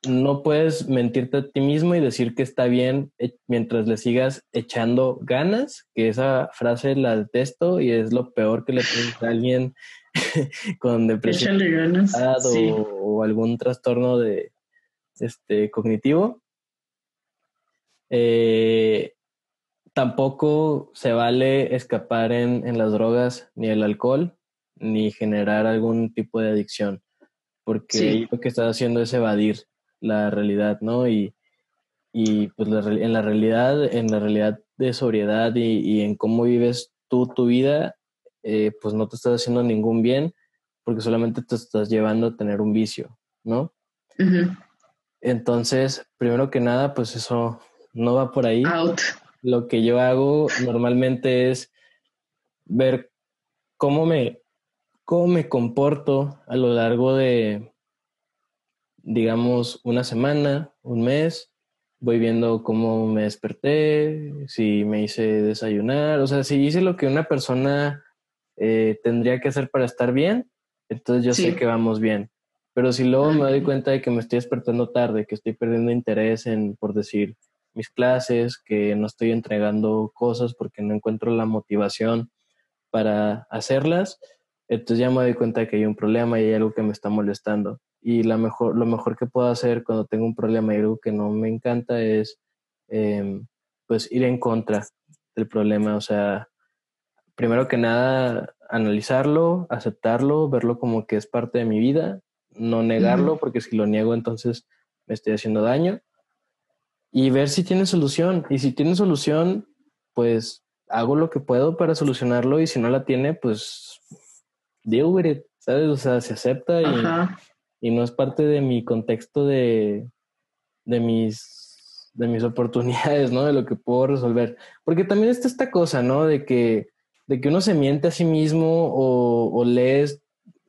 no puedes mentirte a ti mismo y decir que está bien eh, mientras le sigas echando ganas, que esa frase la detesto y es lo peor que le puede a alguien con depresión o, algún trastorno de este cognitivo. Eh, tampoco se vale escapar en, las drogas ni el alcohol ni generar algún tipo de adicción porque lo que estás haciendo es evadir la realidad, ¿no? Y, y pues en la realidad, en la realidad de sobriedad y, y en cómo vives tú tu vida, eh, pues no te estás haciendo ningún bien porque solamente te estás llevando a tener un vicio, ¿no? Entonces, primero que nada, pues eso no va por ahí. Lo que yo hago normalmente es ver cómo me, cómo me comporto a lo largo de, digamos, una semana, un mes. Voy viendo cómo me desperté, si me hice desayunar, o sea, si hice lo que una persona eh, tendría que hacer para estar bien, entonces yo sé que vamos bien. Pero si luego me doy cuenta de que me estoy despertando tarde, que estoy perdiendo interés en, por decir, mis clases, que no estoy entregando cosas porque no encuentro la motivación para hacerlas, entonces ya me doy cuenta de que hay un problema y hay algo que me está molestando. Y la mejor, lo mejor que puedo hacer cuando tengo un problema y algo que no me encanta es em, pues ir en contra del problema. O sea, primero que nada, analizarlo, aceptarlo, verlo como que es parte de mi vida, no negarlo, porque si lo niego entonces me estoy haciendo daño. Y ver si tiene solución. Y si tiene solución, pues hago lo que puedo para solucionarlo y si no la tiene, pues deal with it, ¿sabes? O sea, se acepta y, y no es parte de mi contexto de, de mis de mis oportunidades, ¿no? De lo que puedo resolver. Porque también está esta cosa, ¿no? De que, de que uno se miente a sí mismo o, o lees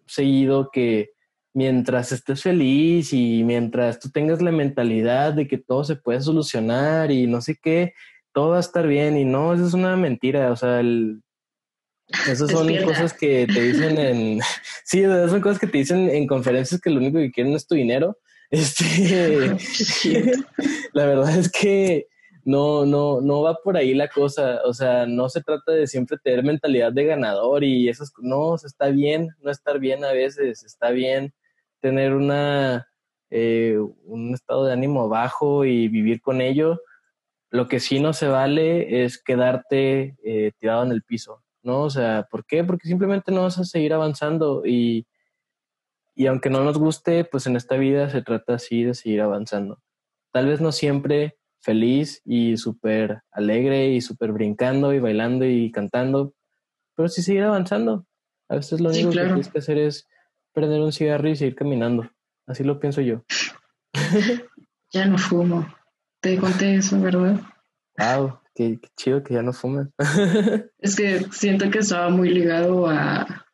seguido que mientras estés feliz y mientras tú tengas la mentalidad de que todo se puede solucionar y no sé qué, todo va a estar bien y no, eso es una mentira, o sea, el, esas son cosas que te dicen en, sí, son cosas que te dicen en conferencias que lo único que quieren es tu dinero. Este, la verdad es que no, no, no va por ahí la cosa. O sea, no se trata de siempre tener mentalidad de ganador y eso no, está bien, no estar bien a veces, está bien tener una, eh, un estado de ánimo bajo y vivir con ello. Lo que sí no se vale es quedarte eh, tirado en el piso. ¿no? O sea, ¿por qué? Porque simplemente no vas a seguir avanzando y, y aunque no nos guste, pues en esta vida se trata así de seguir avanzando. Tal vez no siempre feliz y súper alegre y súper brincando y bailando y cantando, pero sí seguir avanzando. A veces lo único que tienes que hacer es prender un cigarro y seguir caminando. Así lo pienso yo. ya no fumo. Te conté eso, ¿verdad? Wow. Qué, chido que ya no fumes. es que siento que estaba muy ligado a,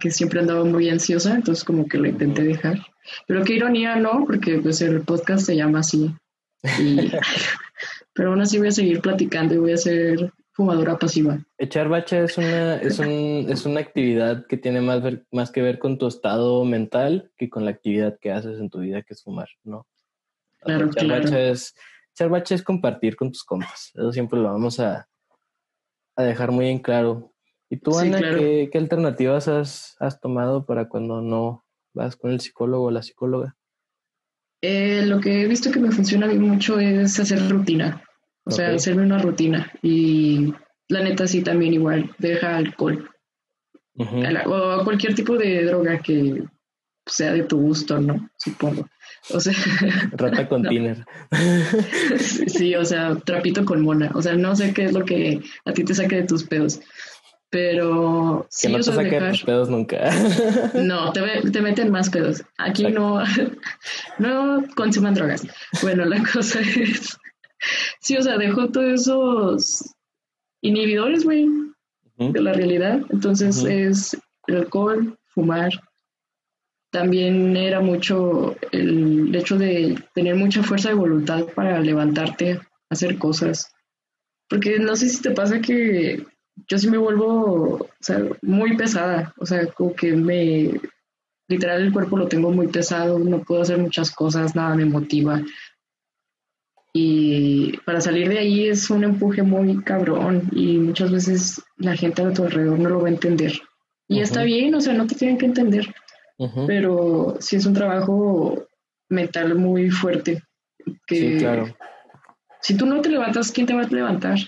que siempre andaba muy ansiosa, entonces como que lo intenté dejar. Pero qué ironía, ¿no? Porque pues el podcast se llama así. pero aún así voy a seguir platicando y voy a ser fumadora pasiva. Echar bacha es una, es, un, es una actividad que tiene más, más que ver con tu estado mental que con la actividad que haces en tu vida, que es fumar, ¿no? Claro, echar bacha es bache es compartir con tus compas. Eso siempre lo vamos a, dejar muy en claro. ¿Y tú, Ana, ¿qué, alternativas has, tomado para cuando no vas con el psicólogo o la psicóloga? Eh, lo que he visto que me funciona mucho es hacer rutina. O sea, hacerme una rutina. Y la neta sí también igual, deja alcohol. o cualquier tipo de droga que sea de tu gusto, ¿no? Supongo. O sea. Rata con tiner. sí, o sea, trapito con mona. O sea, no sé qué es lo que a ti te saque de tus pedos. Pero. Que no te saque tus pedos nunca. no, te, meten más pedos. Aquí no, no consuman drogas. Bueno, la cosa es. Sí, o sea, dejo todos esos inhibidores, güey, de la realidad. Entonces es el alcohol, fumar, también era mucho el hecho de tener mucha fuerza de voluntad para levantarte, hacer cosas. Porque no sé si te pasa que yo sí me vuelvo muy pesada, o sea, como que me, literal el cuerpo lo tengo muy pesado, no puedo hacer muchas cosas, nada me motiva. Y para salir de ahí es un empuje muy cabrón y muchas veces la gente a tu alrededor no lo va a entender. Y está bien, o sea, no te tienen que entender pero sí es un trabajo mental muy fuerte. Que sí, claro. Si tú no te levantas, ¿quién te va a levantar?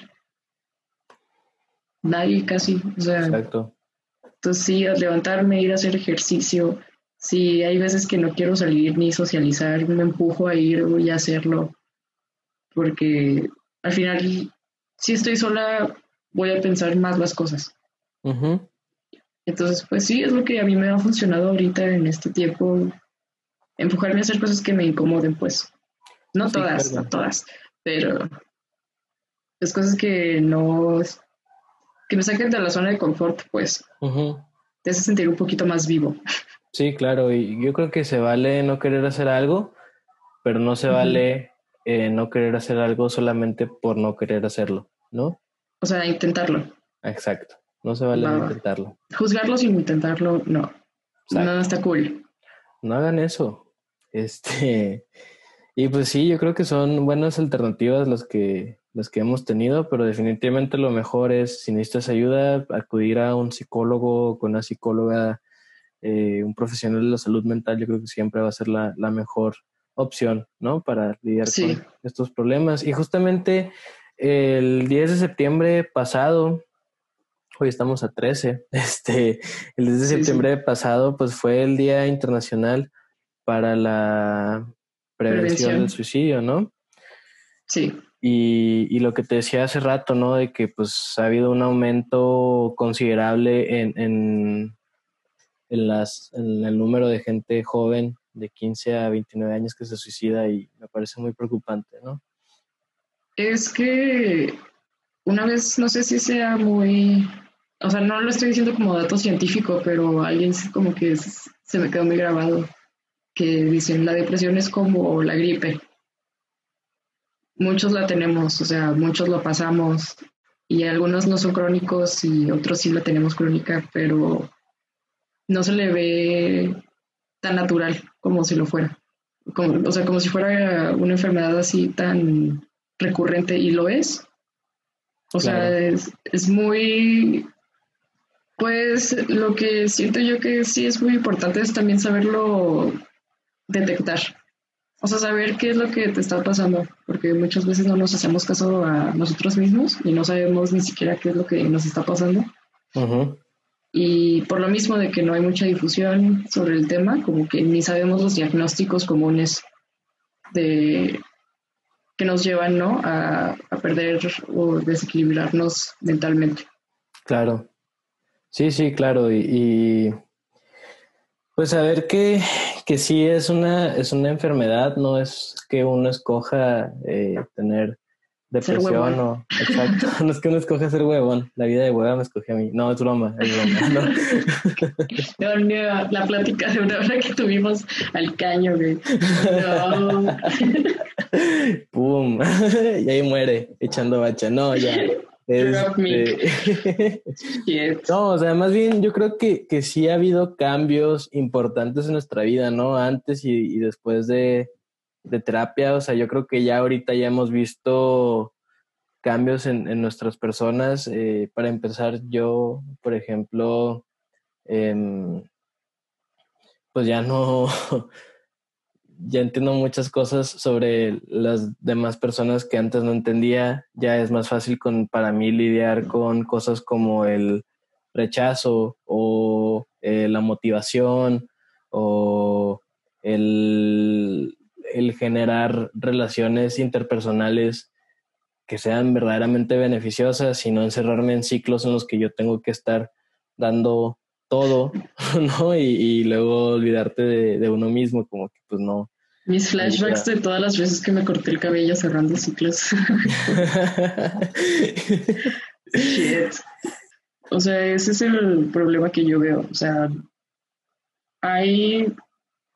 Nadie casi. O sea, Exacto. Entonces sí, a levantarme, ir a hacer ejercicio. Si hay veces que no quiero salir ni socializar, me empujo a ir y a hacerlo. Porque al final, si estoy sola, voy a pensar más las cosas. Entonces, pues sí, es lo que a mí me ha funcionado ahorita en este tiempo, empujarme a hacer cosas que me incomoden, pues. No todas, no todas, pero es cosas que no, que me saquen de la zona de confort, pues. Te hace sentir un poquito más vivo. Sí, claro, y yo creo que se vale no querer hacer algo, pero no se vale eh, no querer hacer algo solamente por no querer hacerlo, ¿no? O sea, intentarlo. Exacto. No se vale intentarlo. Juzgarlo sin intentarlo, no. No está cool. No hagan eso. Este. Y pues sí, yo creo que son buenas alternativas las que, las que hemos tenido, pero definitivamente lo mejor es, si necesitas ayuda, acudir a un psicólogo, con una psicóloga, eh, un profesional de la salud mental, yo creo que siempre va a ser la, la mejor opción, ¿no? Para lidiar con estos problemas. Y justamente el 10 de septiembre pasado, hoy estamos a 13, este, el 10 de septiembre pasado, pues fue el Día Internacional para la Prevención, del Suicidio, ¿no? Sí. Y, y, lo que te decía hace rato, ¿no? De que pues ha habido un aumento considerable en, en, en, las, en el número de gente joven de 15 a 29 años que se suicida y me parece muy preocupante, ¿no? Es que una vez, no sé si sea muy, o sea, no lo estoy diciendo como dato científico, pero alguien como que se me quedó muy grabado, que dicen la depresión es como la gripe. Muchos la tenemos, o sea, muchos lo pasamos y algunos no son crónicos y otros sí la tenemos crónica, pero no se le ve tan natural como si lo fuera. Como, o sea, como si fuera una enfermedad así tan recurrente y lo es. O sea, es, es, muy, pues lo que siento yo que sí es muy importante es también saberlo detectar. O sea, saber qué es lo que te está pasando, porque muchas veces no nos hacemos caso a nosotros mismos y no sabemos ni siquiera qué es lo que nos está pasando. Y por lo mismo de que no hay mucha difusión sobre el tema, como que ni sabemos los diagnósticos comunes de que nos llevan ¿no? a, perder o desequilibrarnos mentalmente. Claro. Sí, sí, claro. Y, pues saber que, que sí es una, es una enfermedad, no es que uno escoja eh, tener depresión o exacto no es que uno escoja ser huevón la vida de hueva me escoge a mí no es broma es broma no, no, la plática de una hora que tuvimos al caño güey. No. pum y ahí muere echando bacha no ya este... no, o sea, más bien yo creo que, que sí ha habido cambios importantes en nuestra vida, ¿no? Antes y, y después de, de terapia, o sea, yo creo que ya ahorita ya hemos visto cambios en, en nuestras personas. Eh, para empezar, yo, por ejemplo, em, pues ya no, ya entiendo muchas cosas sobre las demás personas que antes no entendía. Ya es más fácil con, para mí lidiar con cosas como el rechazo o eh, la motivación o el el generar relaciones interpersonales que sean verdaderamente beneficiosas y no encerrarme en ciclos en los que yo tengo que estar dando todo, ¿no? Y, luego olvidarte de, uno mismo, como que pues no. Mis flashbacks de todas las veces que me corté el cabello cerrando ciclos. Shit. O sea, ese es el problema que yo veo. O sea, hay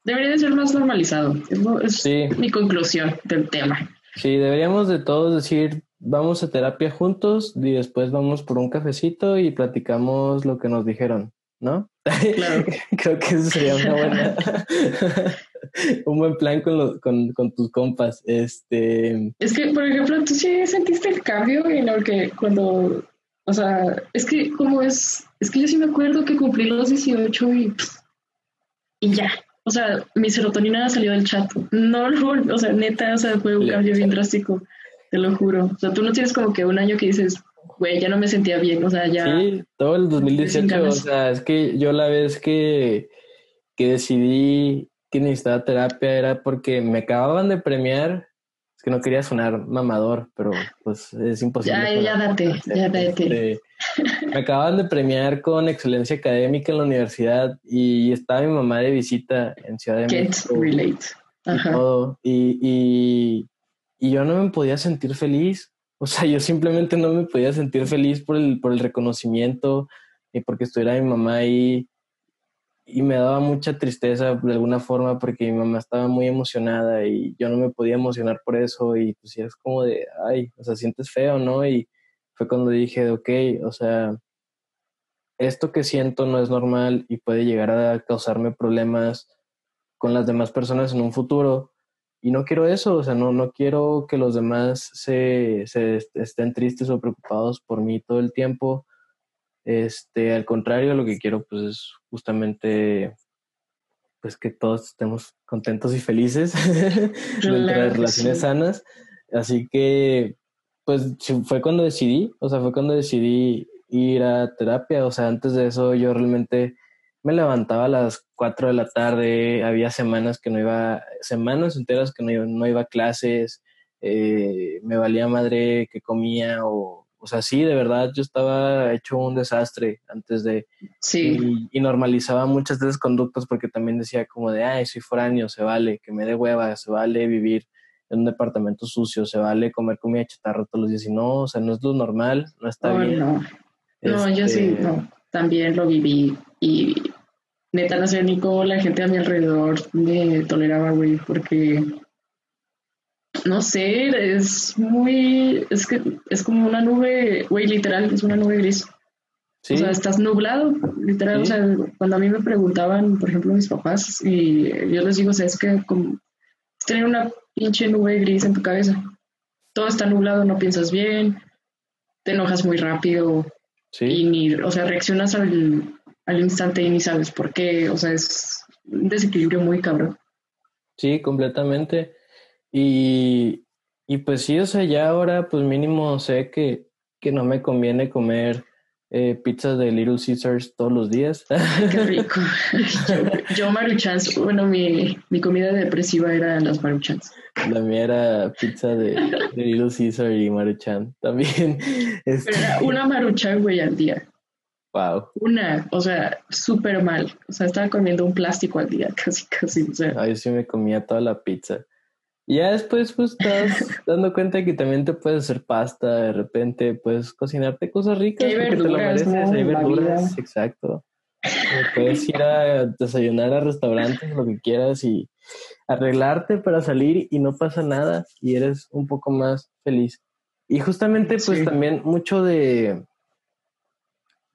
Debería de ser más normalizado. Es, mi conclusión del tema. Sí, deberíamos de todos decir, vamos a terapia juntos y después vamos por un cafecito y platicamos lo que nos dijeron, ¿no? Claro. Creo que eso sería una buena, un buen plan con, con, tus compas. Este... Es que, por ejemplo, tú sí sentiste el cambio en el que cuando, o sea, es que como es, es que yo sí me acuerdo que cumplí los 18 y, y ya, o sea, mi serotonina salió del chat. No, o sea, neta, o sea, fue un cambio bien drástico, te lo juro. O sea, tú no tienes como que un año que dices, güey, ya no me sentía bien, o sea, ya. Sí, todo el 2018, o sea, es que yo la vez que, que decidí que necesitaba terapia era porque me acababan de premiar que no quería sonar mamador, pero pues es imposible. Ya, ya date, ya date. Este, me acaban de premiar con excelencia académica en la universidad y estaba mi mamá de visita en Ciudad de Can't México. relate. Y, y, y, yo no me podía sentir feliz. O sea, yo simplemente no me podía sentir feliz por el, por el reconocimiento y porque estuviera mi mamá ahí y me daba mucha tristeza de alguna forma porque mi mamá estaba muy emocionada y yo no me podía emocionar por eso y pues es como de, ay, o sea, sientes feo, ¿no? Y fue cuando dije, ok, o sea, esto que siento no es normal y puede llegar a causarme problemas con las demás personas en un futuro y no quiero eso, o sea, no, no quiero que los demás se, se estén tristes o preocupados por mí todo el tiempo. Este, al contrario, lo que quiero pues es justamente pues que todos estemos contentos y felices de relaciones sanas. Así que pues fue cuando decidí, o sea, fue cuando decidí ir a terapia, o sea, antes de eso yo realmente me levantaba a las 4 de la tarde, había semanas que no iba, semanas enteras que no iba, no iba a clases, eh, me valía madre que comía o, o sea, sí, de verdad yo estaba hecho un desastre antes de... Sí. Y, normalizaba muchas de esas conductas porque también decía como de, ay, soy foráneo, se vale, que me dé hueva, se vale vivir en un departamento sucio, se vale comer comida chatarra todos los días y no, o sea, no es lo normal, no está bien. No, no yo sí, este no, también lo viví y neta no sé ni cómo la gente a mi alrededor me toleraba, güey, porque no sé, es muy, es que es como una nube, güey, literal, es una nube gris. O sea, estás nublado, literal. O sea, cuando a mí me preguntaban, por ejemplo, mis papás, y yo les digo, o sea, es que como tener una pinche nube gris en tu cabeza. Todo está nublado, no piensas bien, te enojas muy rápido. Sí. Y ni, o sea, reaccionas al, al instante y ni sabes por qué. O sea, es un desequilibrio muy cabrón. Sí, completamente. Y, y pues sí, o sea, ya ahora pues mínimo sé que, que no me conviene comer eh, pizzas de Little Caesars todos los días. qué rico. yo, maruchans, bueno, mi, mi comida depresiva era las maruchans. La mía era pizza de, de Little Caesar y maruchan también. Pero era este una maruchan, güey, al día. Wow. Una, o sea, súper mal. O sea, estaba comiendo un plástico al día, casi, casi. O sea. Ay, sí me comía toda la pizza. Y ya después, pues, estás dando cuenta que también te puedes hacer pasta, de repente puedes cocinarte cosas ricas. hay verduras, te lo mereces, hay verduras, exacto. Puedes ir a desayunar a restaurantes, lo que quieras, y arreglarte para salir y no pasa nada y eres un poco más feliz. Y justamente, pues, también mucho de,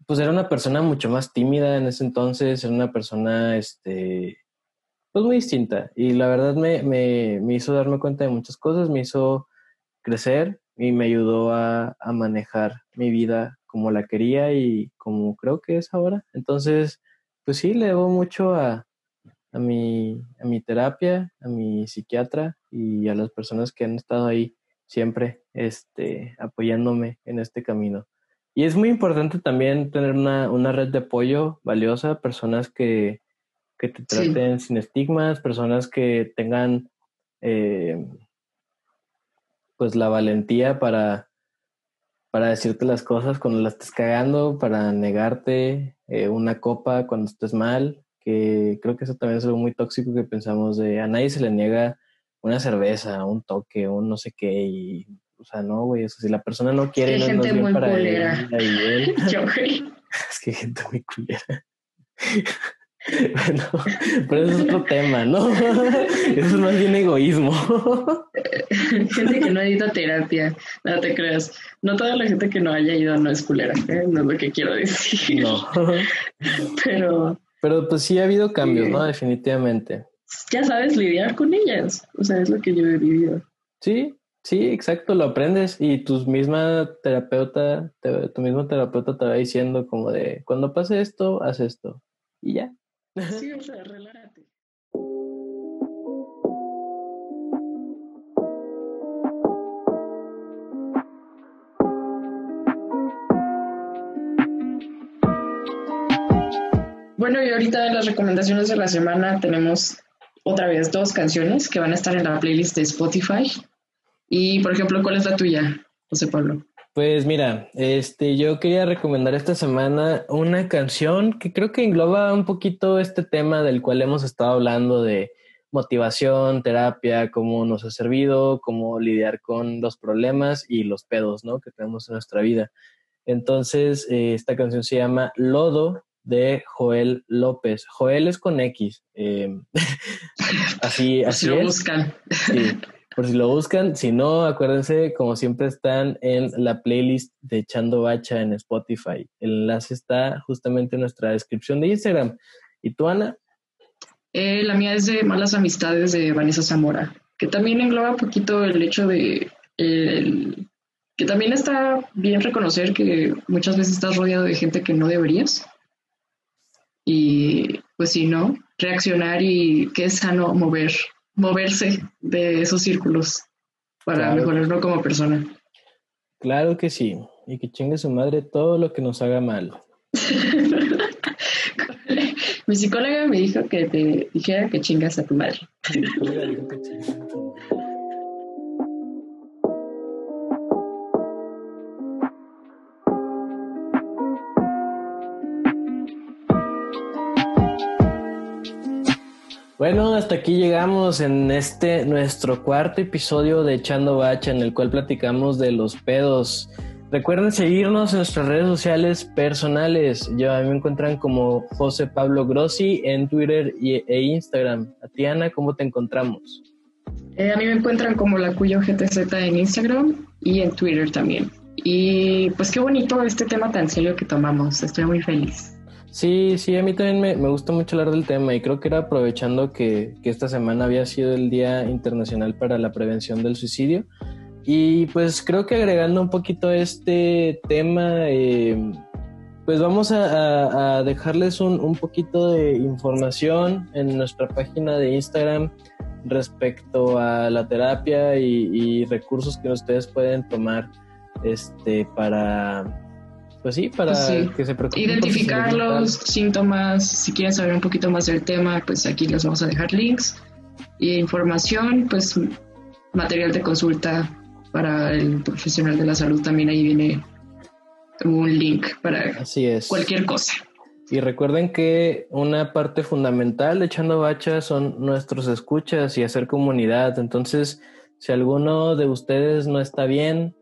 pues era una persona mucho más tímida en ese entonces, era una persona, este, pues muy distinta. Y la verdad me, me, me hizo darme cuenta de muchas cosas, me hizo crecer y me ayudó a, a, manejar mi vida como la quería y como creo que es ahora. Entonces, pues sí, le debo mucho a, a, mi, a mi terapia, a mi psiquiatra y a las personas que han estado ahí siempre este, apoyándome en este camino. Y es muy importante también tener una, una red de apoyo valiosa, personas que, que te traten sin estigmas, personas que tengan eh, pues la valentía para, para decirte las cosas cuando las estés cagando, para negarte eh, una copa cuando estés mal, que creo que eso también es algo muy tóxico que pensamos de a nadie se le niega una cerveza, un toque, un no sé qué, y o sea, no, güey, eso si la persona no quiere, no, gente muy para culera. Él, Yo, Es que hay gente muy culera. bueno, pero eso es otro tema, ¿no? Eso es más bien egoísmo. gente que no ha ido a terapia, no te creas. No toda la gente que no haya ido no es culera, ¿eh? no es lo que quiero decir. No. Pero. Pero pues sí ha habido cambios, ¿no? Definitivamente. Ya sabes lidiar con ellas. O sea, es lo que yo he vivido. Sí, Sí, exacto, lo aprendes y tu misma terapeuta, tu mismo terapeuta te va diciendo como de, cuando pase esto, haz esto y ya. Sí, o sea, relájate. Bueno, y ahorita en las recomendaciones de la semana tenemos otra vez dos canciones que van a estar en la playlist de Spotify. Y, por ejemplo, ¿cuál es la tuya, José Pablo? Pues mira, este, yo quería recomendar esta semana una canción que creo que engloba un poquito este tema del cual hemos estado hablando de motivación, terapia, cómo nos ha servido, cómo lidiar con los problemas y los pedos, ¿no? Que tenemos en nuestra vida. Entonces, eh, esta canción se llama Lodo de Joel López. Joel es con X. Eh, así, así lo buscan. Sí por si lo buscan. Si no, acuérdense, como siempre, están en la playlist de Echando Bacha en Spotify. El enlace está justamente en nuestra descripción de Instagram. ¿Y tú, Ana? Eh, la mía es de Malas Amistades de Vanessa Zamora. que también engloba un poquito el hecho de que también está bien reconocer que muchas veces estás rodeado de gente que no deberías. Y pues si no, reaccionar y que es sano mover, moverse de esos círculos para mejorarlo como persona. Claro que sí. Y que chingue su madre todo lo que nos haga mal. Mi psicóloga me dijo que te dijera que chingas a tu madre. Bueno, hasta aquí llegamos en este nuestro cuarto episodio de Echando Bacha, en el cual platicamos de los pedos. Recuerden seguirnos en nuestras redes sociales personales. Yo a mí me encuentran como José Pablo Grossi en Twitter e Instagram. Tatiana, ¿cómo te encontramos? Eh, a mí me encuentran como la Cuyo GTZ en Instagram y en Twitter también. Y pues qué bonito este tema tan serio que tomamos. Estoy muy feliz. Sí, sí, a mí también me, me gusta mucho hablar del tema y creo que era aprovechando que, que, esta semana había sido el Día Internacional para la Prevención del Suicidio. Y pues creo que agregando un poquito este tema, eh, pues vamos a, a dejarles un, un, poquito de información en nuestra página de Instagram respecto a la terapia y, y recursos que ustedes pueden tomar este, para pues sí, para pues que se preocupen. Identificar los síntomas, si quieren saber un poquito más del tema, pues aquí les vamos a dejar links. Y información, pues material de consulta para el profesional de la salud también ahí viene un link para Así es. cualquier cosa. Y recuerden que una parte fundamental de Echando Bacha son nuestros escuchas y hacer comunidad. Entonces, si alguno de ustedes no está bien,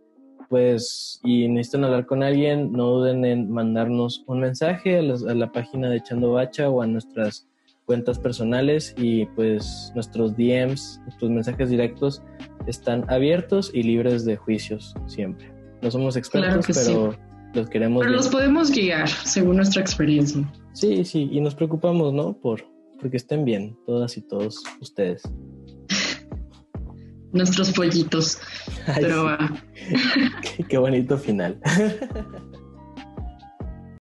pues, y necesitan hablar con alguien, no duden en mandarnos un mensaje a, la página de Echando Bacha o a nuestras cuentas personales y pues nuestros DMs, nuestros mensajes directos están abiertos y libres de juicios siempre. No somos expertos, pero los queremos. Pero los podemos guiar según nuestra experiencia. Sí, sí, y nos preocupamos, ¿no? Por porque estén bien todas y todos ustedes nuestros pollitos. Pero qué bonito final.